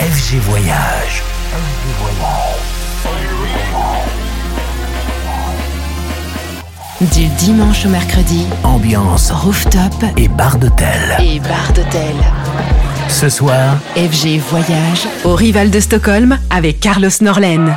FG Voyage. FG Voyage. Du dimanche au mercredi, ambiance rooftop et bar d'hôtel. Et bar d'hôtel. Ce soir, FG Voyage au Rival de Stockholm avec Carlos Norlen.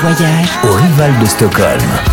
Voyage au Rival de Stockholm.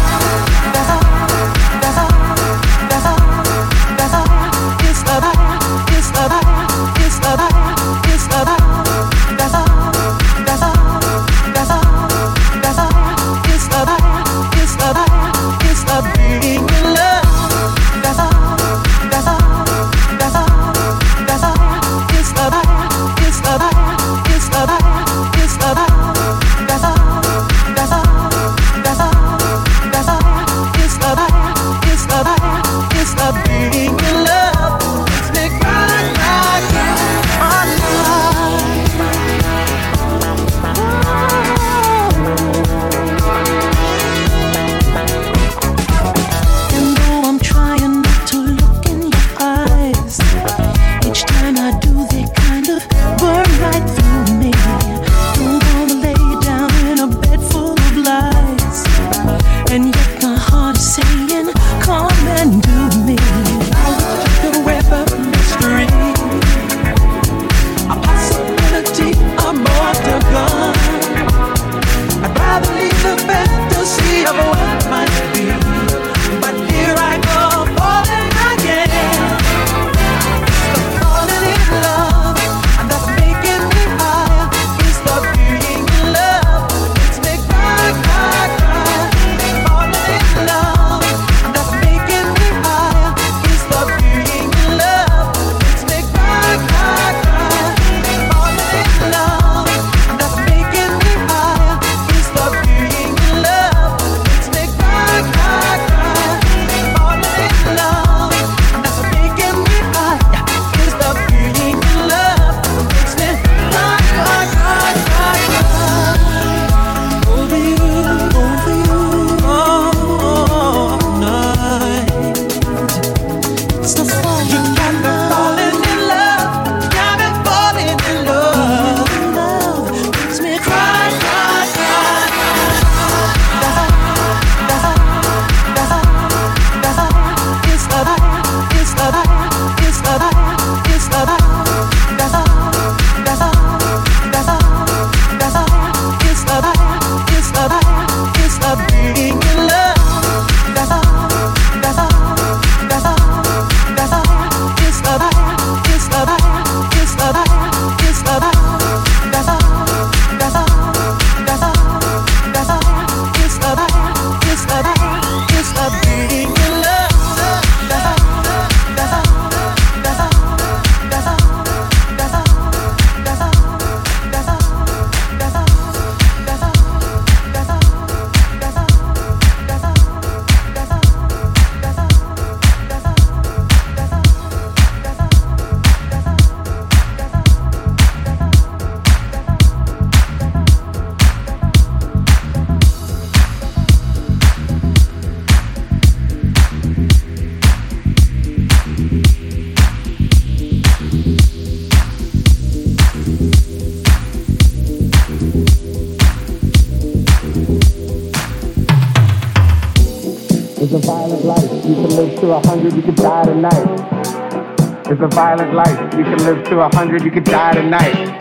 Violent life. You can live to a hundred, you could die tonight.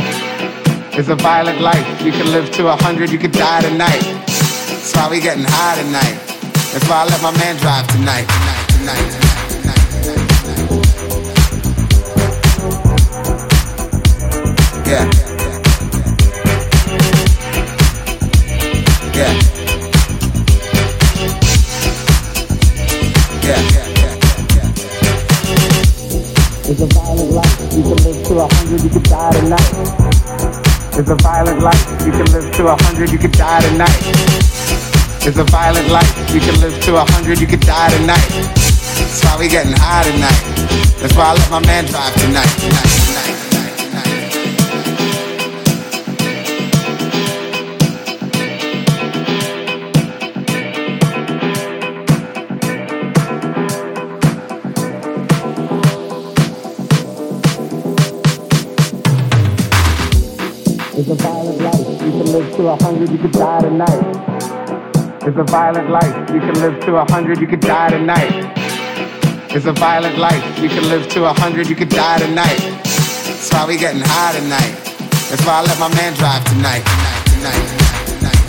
It's a violent life. You can live to a hundred, you could die tonight. That's why we getting high tonight. That's why I let my man drive tonight. Tonight, tonight, tonight. Hundred, you could die tonight. It's a violent life. You can live to a hundred, you could die tonight. It's a violent life. You can live to a hundred, you could die tonight. That's why we getting high tonight. That's why I let my man drive tonight. tonight, tonight. A hundred, you could die tonight. It's a violent life. You can live to a hundred, you could die tonight. It's a violent life. You can live to a hundred, you could die tonight. That's why we getting high tonight. That's why I let my man drive tonight. Tonight, tonight,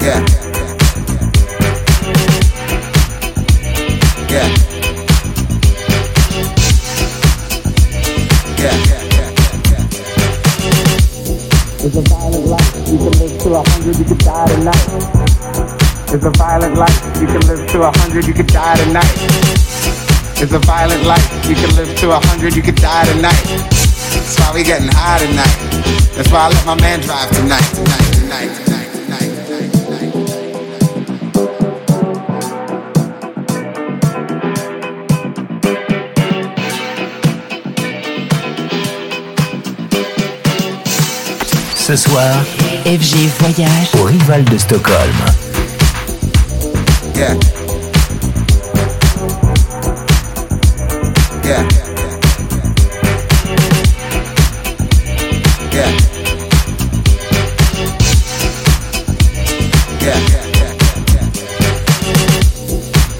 tonight. To a hundred, you could die tonight. It's a violent life. You can live to a hundred, you could die tonight. It's a violent life. You can live to a hundred, you could die tonight. That's why we getting high tonight. That's why I let my man drive tonight, tonight, tonight. Ce soir, FG Voyage au rival de Stockholm. Yeah. Yeah. Yeah. Yeah.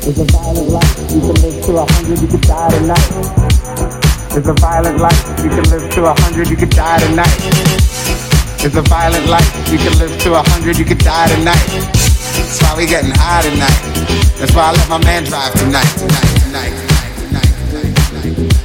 It's a violent life. You can live to a hundred, you could die tonight. It's a violent life. You can live to a hundred, you could die tonight. It's a violent life. You can live to a hundred, you could die tonight. That's why we getting high tonight. That's why I let my man drive tonight, tonight, tonight. Ce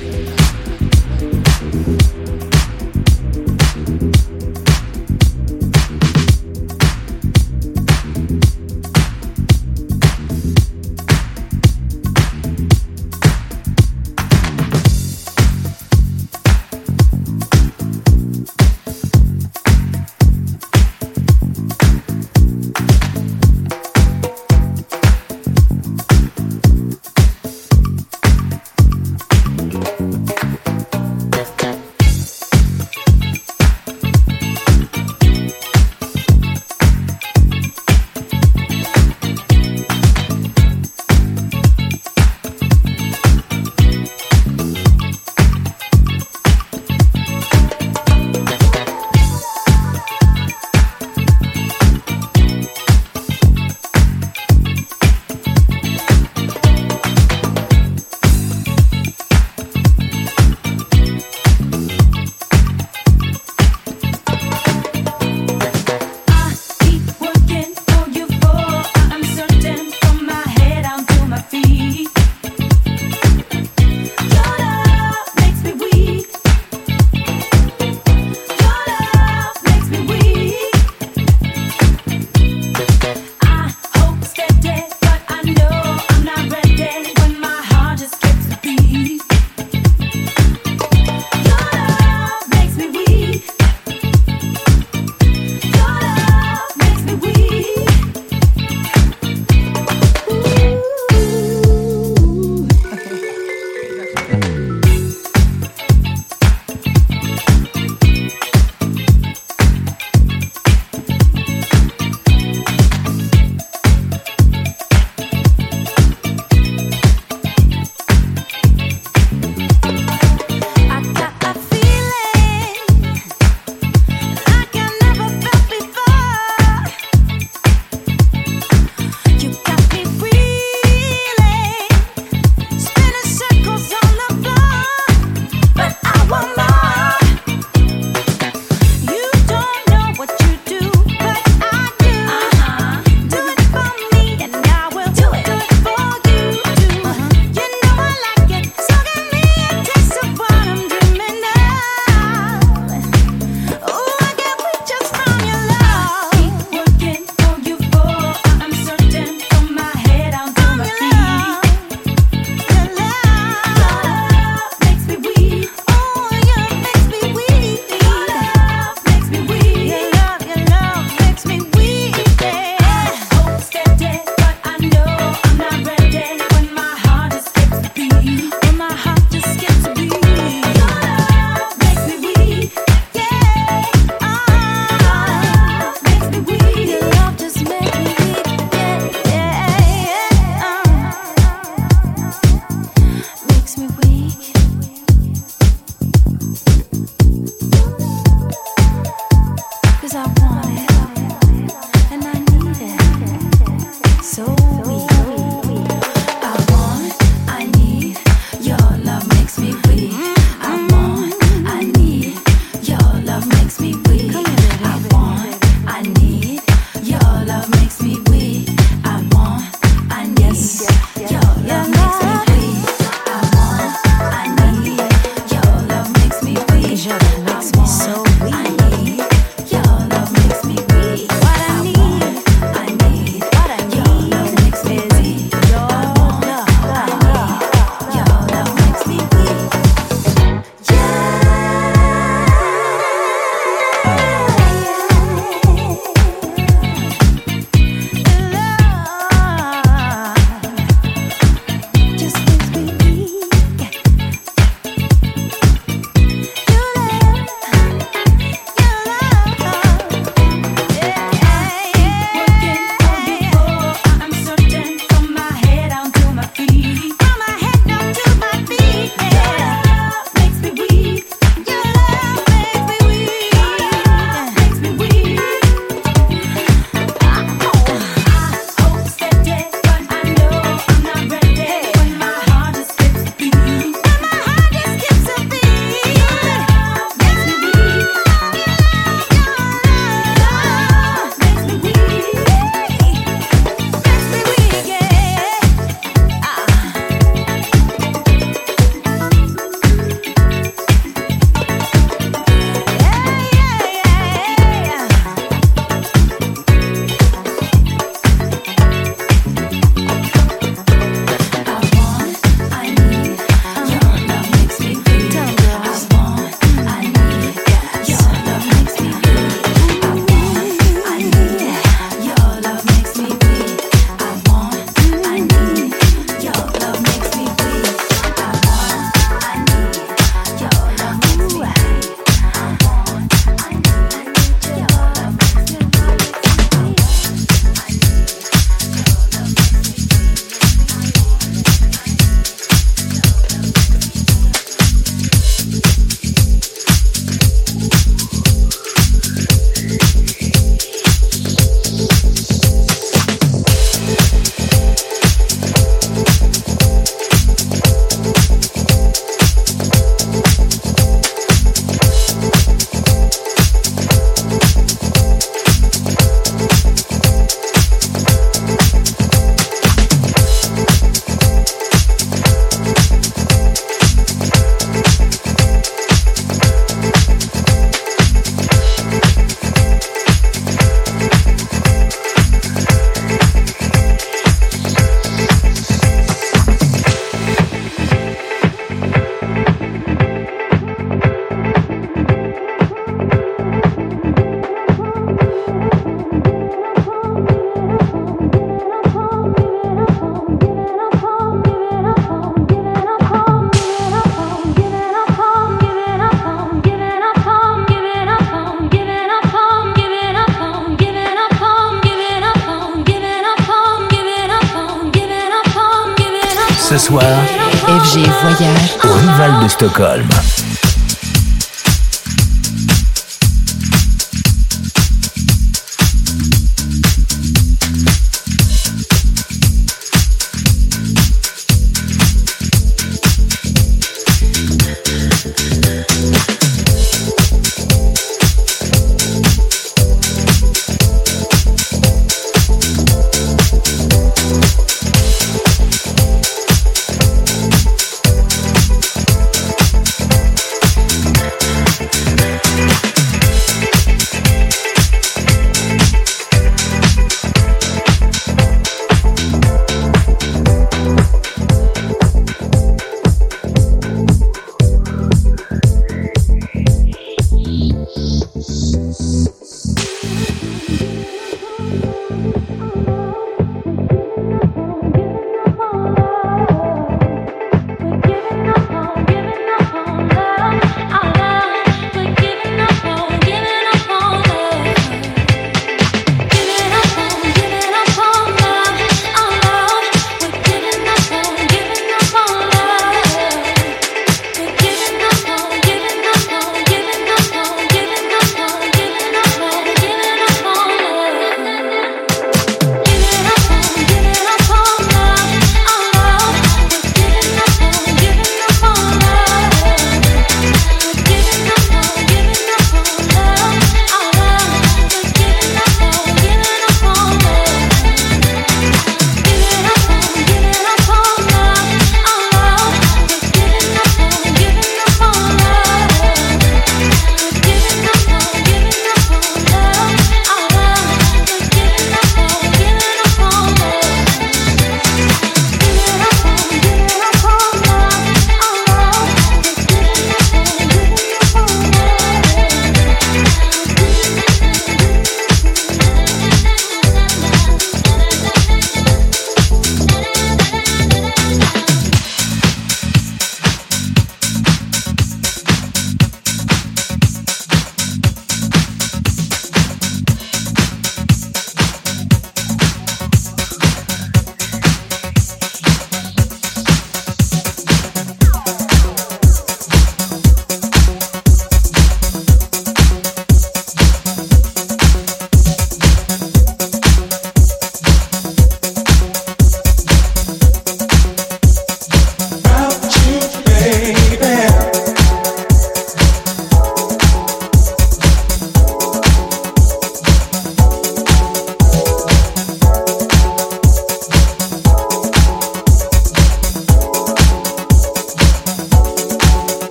Rival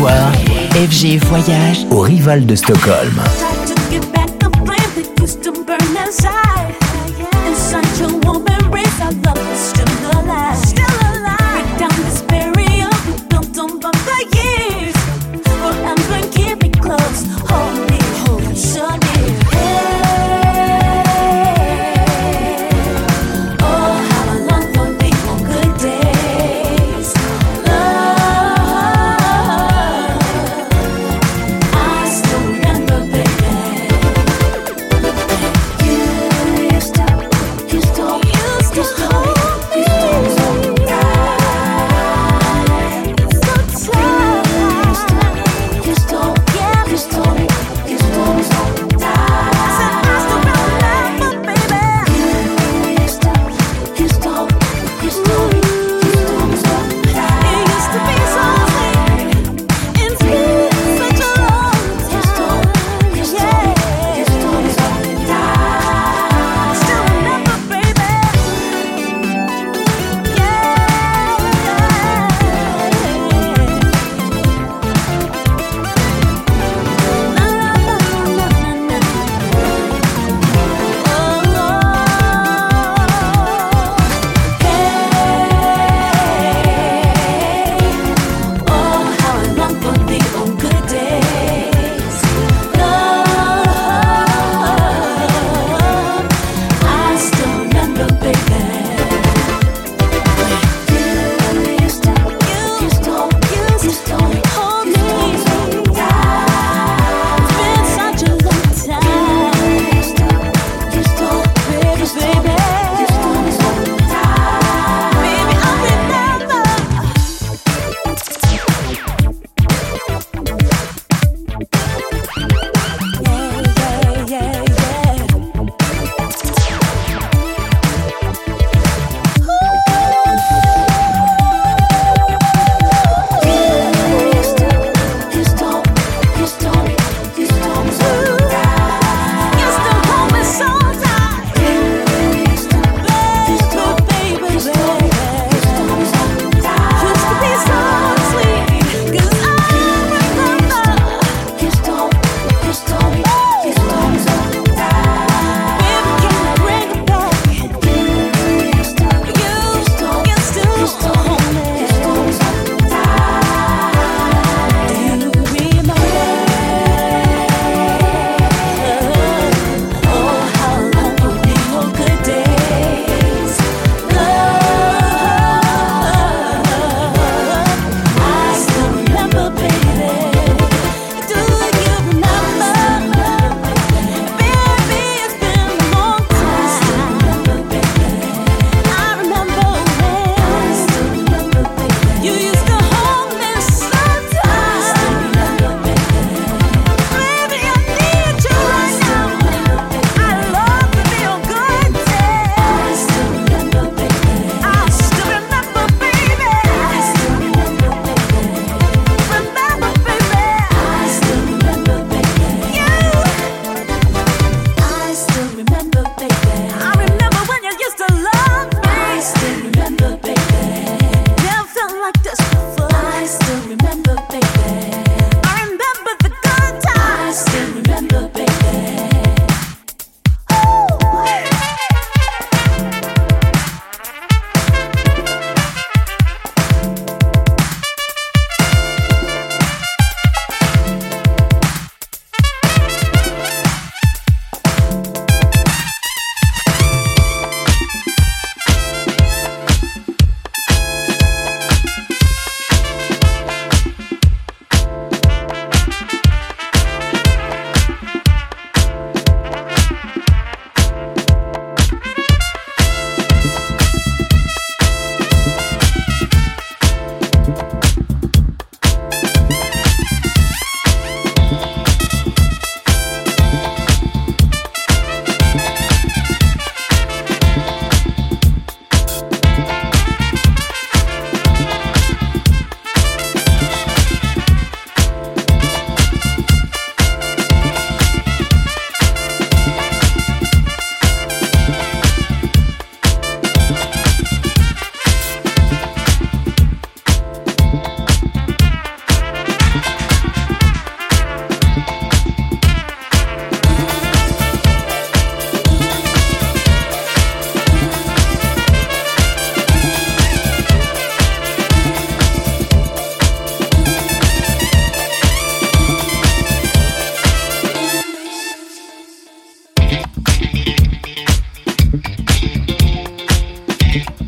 Stockholm. voyage au rival de Stockholm. Yeah.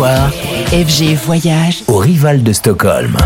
FG Voyage au Rival de Stockholm.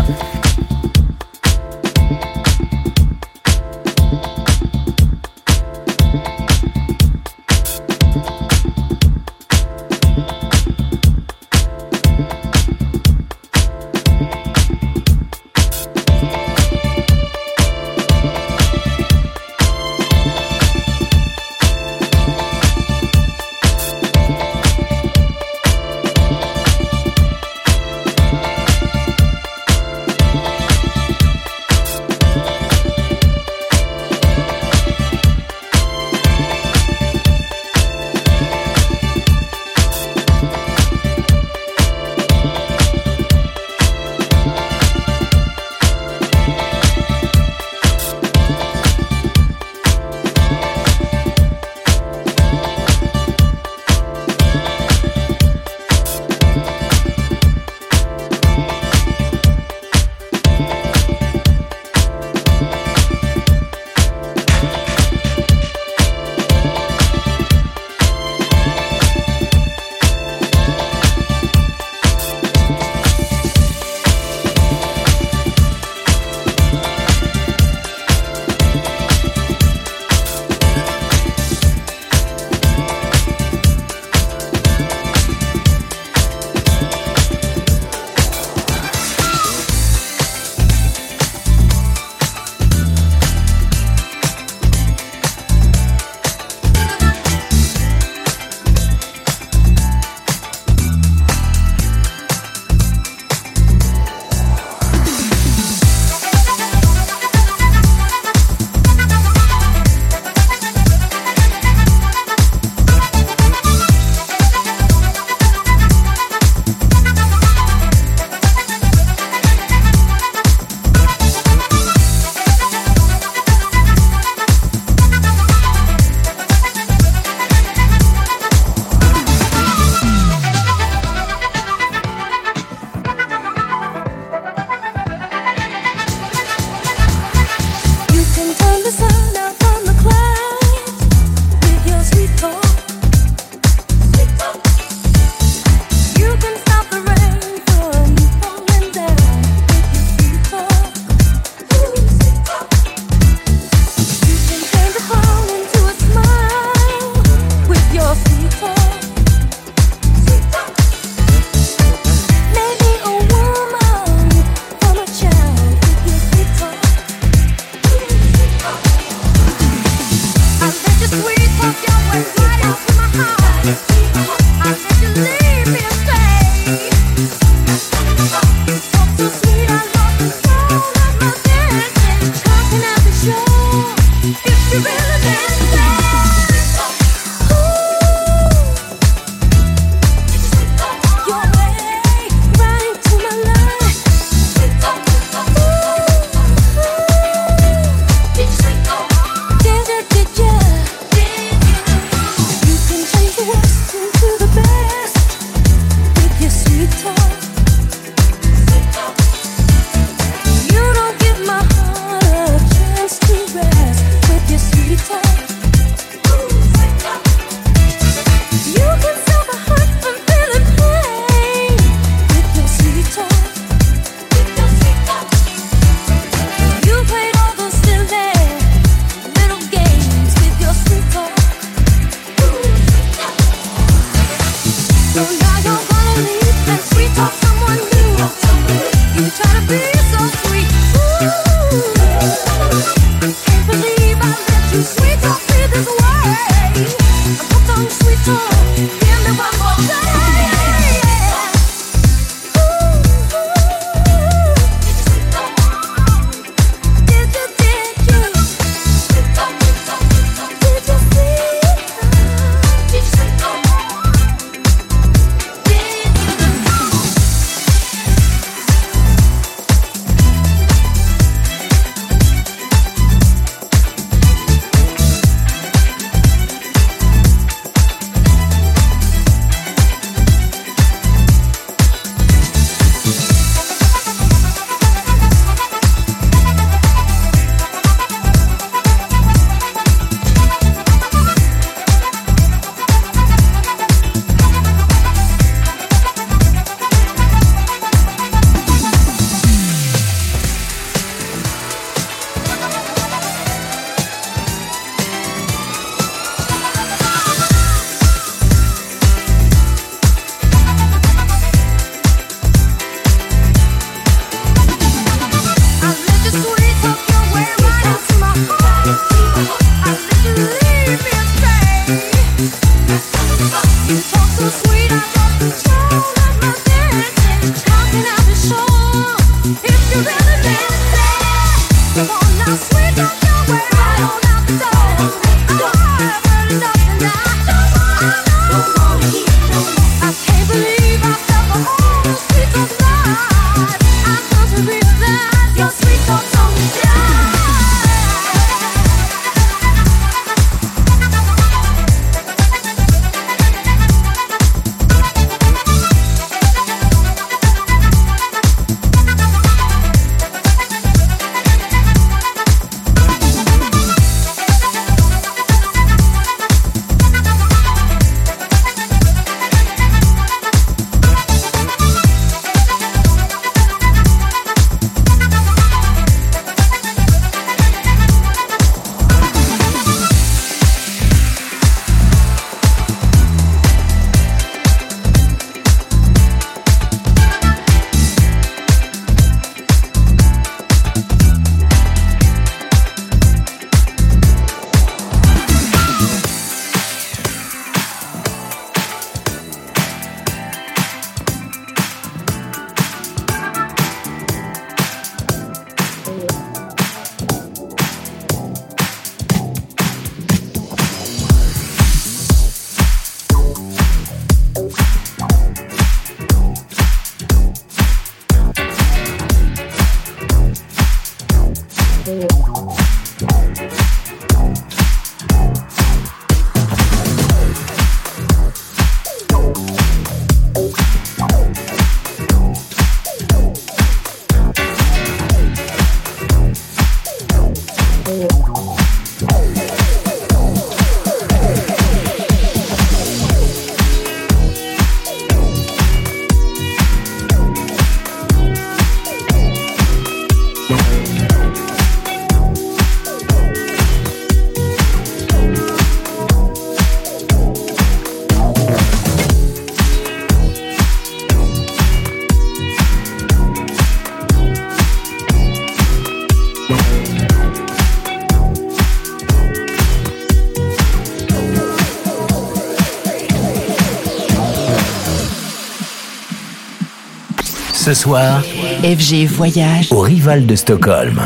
Ce soir, FG Voyage au Rival de Stockholm.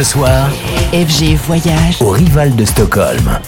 Ce soir, FG Voyage au Rival de Stockholm.